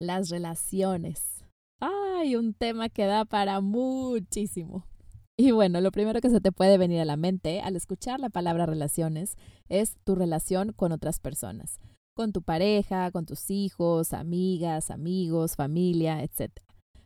las relaciones. Ay, un tema que da para muchísimo. Y bueno, lo primero que se te puede venir a la mente al escuchar la palabra relaciones es tu relación con otras personas, con tu pareja, con tus hijos, amigas, amigos, familia, etc.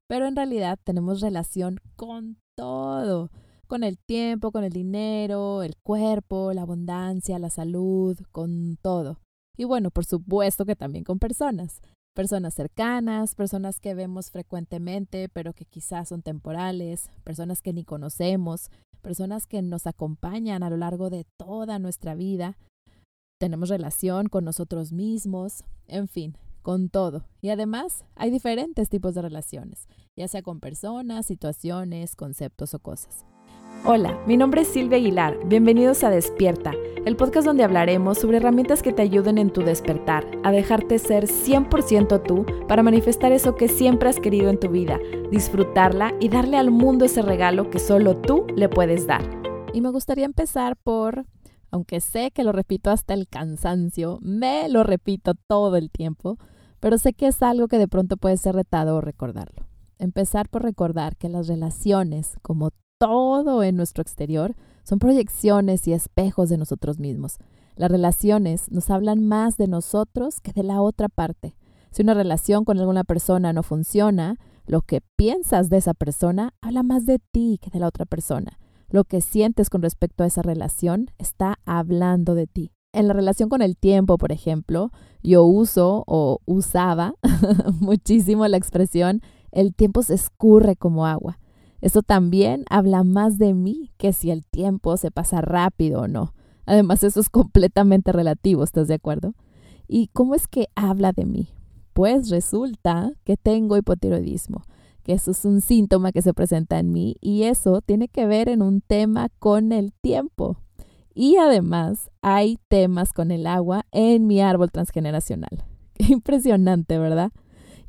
Pero en realidad tenemos relación con todo, con el tiempo, con el dinero, el cuerpo, la abundancia, la salud, con todo. Y bueno, por supuesto que también con personas personas cercanas, personas que vemos frecuentemente, pero que quizás son temporales, personas que ni conocemos, personas que nos acompañan a lo largo de toda nuestra vida. Tenemos relación con nosotros mismos, en fin, con todo. Y además hay diferentes tipos de relaciones, ya sea con personas, situaciones, conceptos o cosas. Hola, mi nombre es Silvia Aguilar. Bienvenidos a Despierta, el podcast donde hablaremos sobre herramientas que te ayuden en tu despertar, a dejarte ser 100% tú para manifestar eso que siempre has querido en tu vida, disfrutarla y darle al mundo ese regalo que solo tú le puedes dar. Y me gustaría empezar por, aunque sé que lo repito hasta el cansancio, me lo repito todo el tiempo, pero sé que es algo que de pronto puede ser retador recordarlo. Empezar por recordar que las relaciones, como todo en nuestro exterior son proyecciones y espejos de nosotros mismos. Las relaciones nos hablan más de nosotros que de la otra parte. Si una relación con alguna persona no funciona, lo que piensas de esa persona habla más de ti que de la otra persona. Lo que sientes con respecto a esa relación está hablando de ti. En la relación con el tiempo, por ejemplo, yo uso o usaba muchísimo la expresión el tiempo se escurre como agua. Esto también habla más de mí que si el tiempo se pasa rápido o no. Además, eso es completamente relativo, ¿estás de acuerdo? ¿Y cómo es que habla de mí? Pues resulta que tengo hipotiroidismo, que eso es un síntoma que se presenta en mí y eso tiene que ver en un tema con el tiempo. Y además hay temas con el agua en mi árbol transgeneracional. Impresionante, ¿verdad?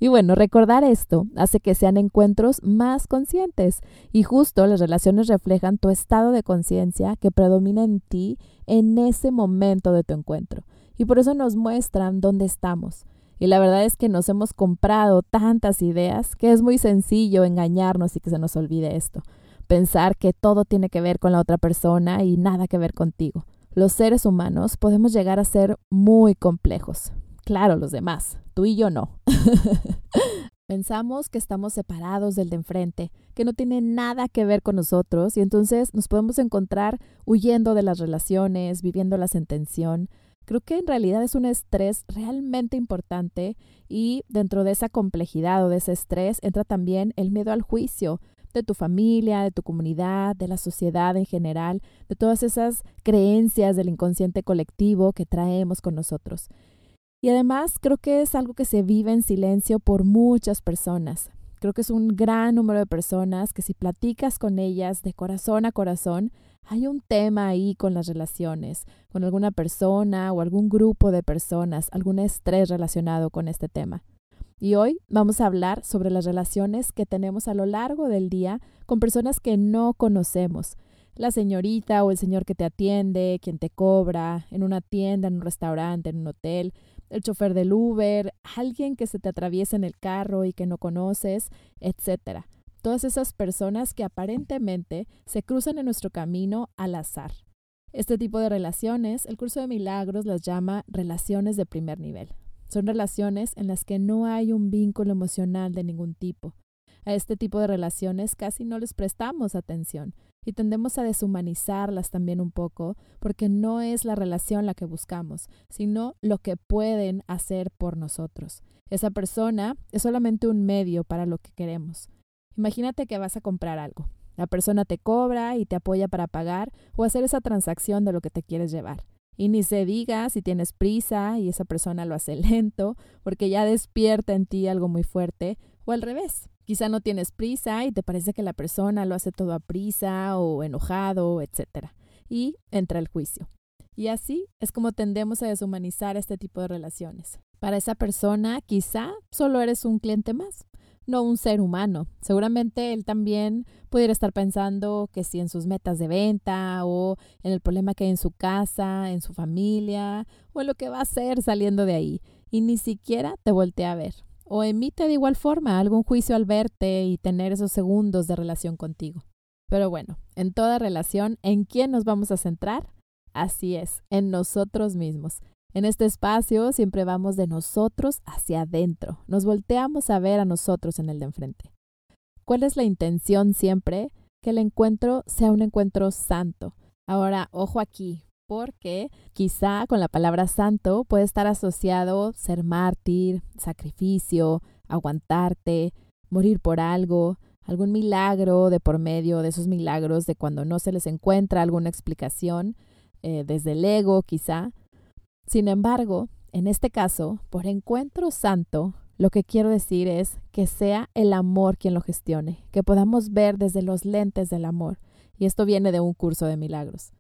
Y bueno, recordar esto hace que sean encuentros más conscientes y justo las relaciones reflejan tu estado de conciencia que predomina en ti en ese momento de tu encuentro. Y por eso nos muestran dónde estamos. Y la verdad es que nos hemos comprado tantas ideas que es muy sencillo engañarnos y que se nos olvide esto. Pensar que todo tiene que ver con la otra persona y nada que ver contigo. Los seres humanos podemos llegar a ser muy complejos, Claro, los demás, tú y yo no. Pensamos que estamos separados del de enfrente, que no tiene nada que ver con nosotros y entonces nos podemos encontrar huyendo de las relaciones, viviéndolas en tensión. Creo que en realidad es un estrés realmente importante y dentro de esa complejidad o de ese estrés entra también el miedo al juicio de tu familia, de tu comunidad, de la sociedad en general, de todas esas creencias del inconsciente colectivo que traemos con nosotros. Y además creo que es algo que se vive en silencio por muchas personas. Creo que es un gran número de personas que si platicas con ellas de corazón a corazón, hay un tema ahí con las relaciones, con alguna persona o algún grupo de personas, algún estrés relacionado con este tema. Y hoy vamos a hablar sobre las relaciones que tenemos a lo largo del día con personas que no conocemos. La señorita o el señor que te atiende, quien te cobra, en una tienda, en un restaurante, en un hotel, el chofer del Uber, alguien que se te atraviesa en el carro y que no conoces, etc. Todas esas personas que aparentemente se cruzan en nuestro camino al azar. Este tipo de relaciones, el curso de milagros las llama relaciones de primer nivel. Son relaciones en las que no hay un vínculo emocional de ningún tipo. A este tipo de relaciones casi no les prestamos atención y tendemos a deshumanizarlas también un poco porque no es la relación la que buscamos, sino lo que pueden hacer por nosotros. Esa persona es solamente un medio para lo que queremos. Imagínate que vas a comprar algo. La persona te cobra y te apoya para pagar o hacer esa transacción de lo que te quieres llevar. Y ni se diga si tienes prisa y esa persona lo hace lento porque ya despierta en ti algo muy fuerte o al revés. Quizá no tienes prisa y te parece que la persona lo hace todo a prisa o enojado, etc. Y entra el juicio. Y así es como tendemos a deshumanizar este tipo de relaciones. Para esa persona quizá solo eres un cliente más, no un ser humano. Seguramente él también pudiera estar pensando que si en sus metas de venta o en el problema que hay en su casa, en su familia o en lo que va a hacer saliendo de ahí. Y ni siquiera te voltea a ver o emite de igual forma algún juicio al verte y tener esos segundos de relación contigo. Pero bueno, en toda relación, ¿en quién nos vamos a centrar? Así es, en nosotros mismos. En este espacio siempre vamos de nosotros hacia adentro, nos volteamos a ver a nosotros en el de enfrente. ¿Cuál es la intención siempre? Que el encuentro sea un encuentro santo. Ahora, ojo aquí, porque quizá con la palabra santo puede estar asociado ser mártir, sacrificio, aguantarte, morir por algo, algún milagro de por medio de esos milagros de cuando no se les encuentra alguna explicación, eh, desde el ego quizá. Sin embargo, en este caso, por encuentro santo, lo que quiero decir es que sea el amor quien lo gestione, que podamos ver desde los lentes del amor. Y esto viene de un curso de milagros.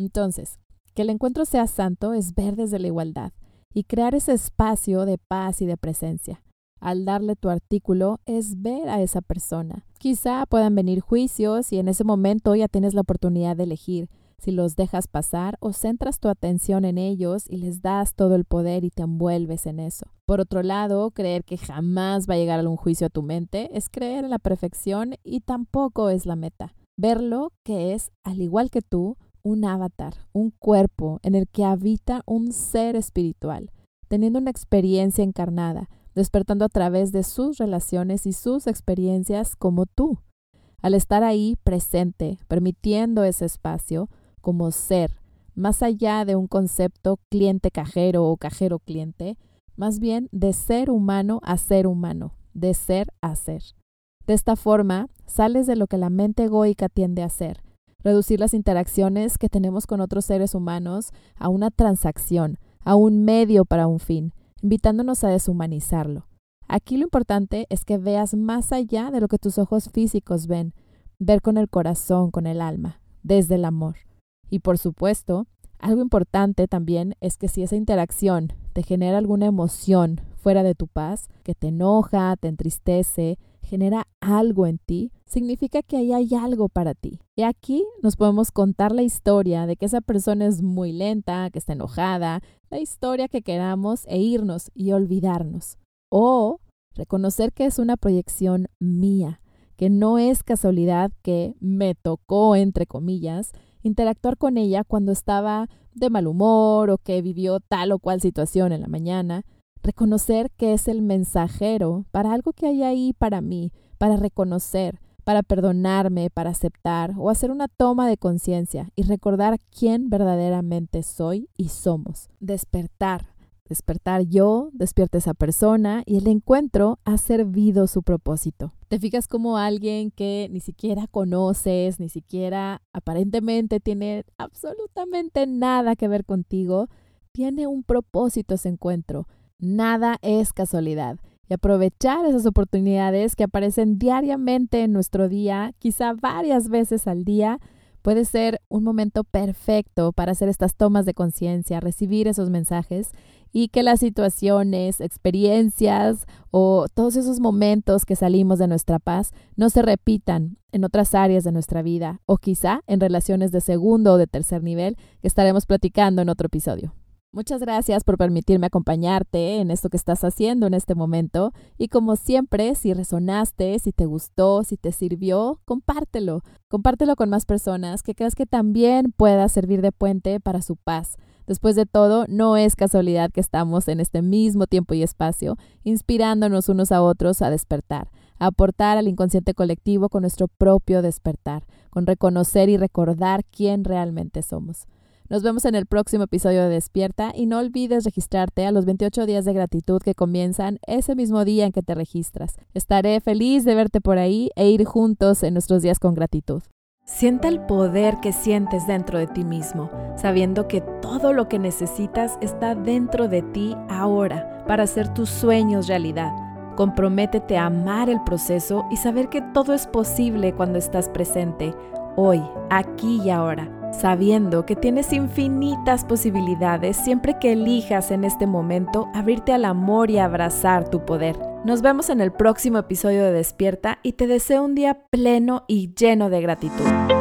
Entonces, que el encuentro sea santo es ver desde la igualdad y crear ese espacio de paz y de presencia. Al darle tu artículo es ver a esa persona. Quizá puedan venir juicios y en ese momento ya tienes la oportunidad de elegir si los dejas pasar o centras tu atención en ellos y les das todo el poder y te envuelves en eso. Por otro lado, creer que jamás va a llegar algún juicio a tu mente es creer en la perfección y tampoco es la meta. Verlo que es, al igual que tú, un avatar, un cuerpo en el que habita un ser espiritual, teniendo una experiencia encarnada, despertando a través de sus relaciones y sus experiencias como tú. Al estar ahí presente, permitiendo ese espacio, como ser, más allá de un concepto cliente-cajero o cajero-cliente, más bien de ser humano a ser humano, de ser a ser. De esta forma, sales de lo que la mente egoica tiende a hacer, reducir las interacciones que tenemos con otros seres humanos a una transacción, a un medio para un fin, invitándonos a deshumanizarlo. Aquí lo importante es que veas más allá de lo que tus ojos físicos ven, ver con el corazón, con el alma, desde el amor. Y por supuesto, algo importante también es que si esa interacción te genera alguna emoción fuera de tu paz, que te enoja, te entristece, genera algo en ti, significa que ahí hay algo para ti. Y aquí nos podemos contar la historia de que esa persona es muy lenta, que está enojada, la historia que queramos e irnos y olvidarnos. O reconocer que es una proyección mía, que no es casualidad que me tocó, entre comillas, interactuar con ella cuando estaba de mal humor o que vivió tal o cual situación en la mañana, reconocer que es el mensajero para algo que hay ahí para mí, para reconocer, para perdonarme, para aceptar o hacer una toma de conciencia y recordar quién verdaderamente soy y somos. Despertar, despertar yo, despierta esa persona y el encuentro ha servido su propósito. Te fijas como alguien que ni siquiera conoces, ni siquiera aparentemente tiene absolutamente nada que ver contigo, tiene un propósito ese encuentro. Nada es casualidad. Y aprovechar esas oportunidades que aparecen diariamente en nuestro día, quizá varias veces al día, puede ser un momento perfecto para hacer estas tomas de conciencia, recibir esos mensajes y que las situaciones, experiencias o todos esos momentos que salimos de nuestra paz no se repitan en otras áreas de nuestra vida o quizá en relaciones de segundo o de tercer nivel que estaremos platicando en otro episodio. Muchas gracias por permitirme acompañarte en esto que estás haciendo en este momento y como siempre, si resonaste, si te gustó, si te sirvió, compártelo. Compártelo con más personas que creas que también pueda servir de puente para su paz Después de todo, no es casualidad que estamos en este mismo tiempo y espacio, inspirándonos unos a otros a despertar, a aportar al inconsciente colectivo con nuestro propio despertar, con reconocer y recordar quién realmente somos. Nos vemos en el próximo episodio de Despierta y no olvides registrarte a los 28 días de gratitud que comienzan ese mismo día en que te registras. Estaré feliz de verte por ahí e ir juntos en nuestros días con gratitud. Sienta el poder que sientes dentro de ti mismo, sabiendo que todo lo que necesitas está dentro de ti ahora para hacer tus sueños realidad. Comprométete a amar el proceso y saber que todo es posible cuando estás presente, hoy, aquí y ahora, sabiendo que tienes infinitas posibilidades siempre que elijas en este momento abrirte al amor y abrazar tu poder. Nos vemos en el próximo episodio de Despierta y te deseo un día pleno y lleno de gratitud.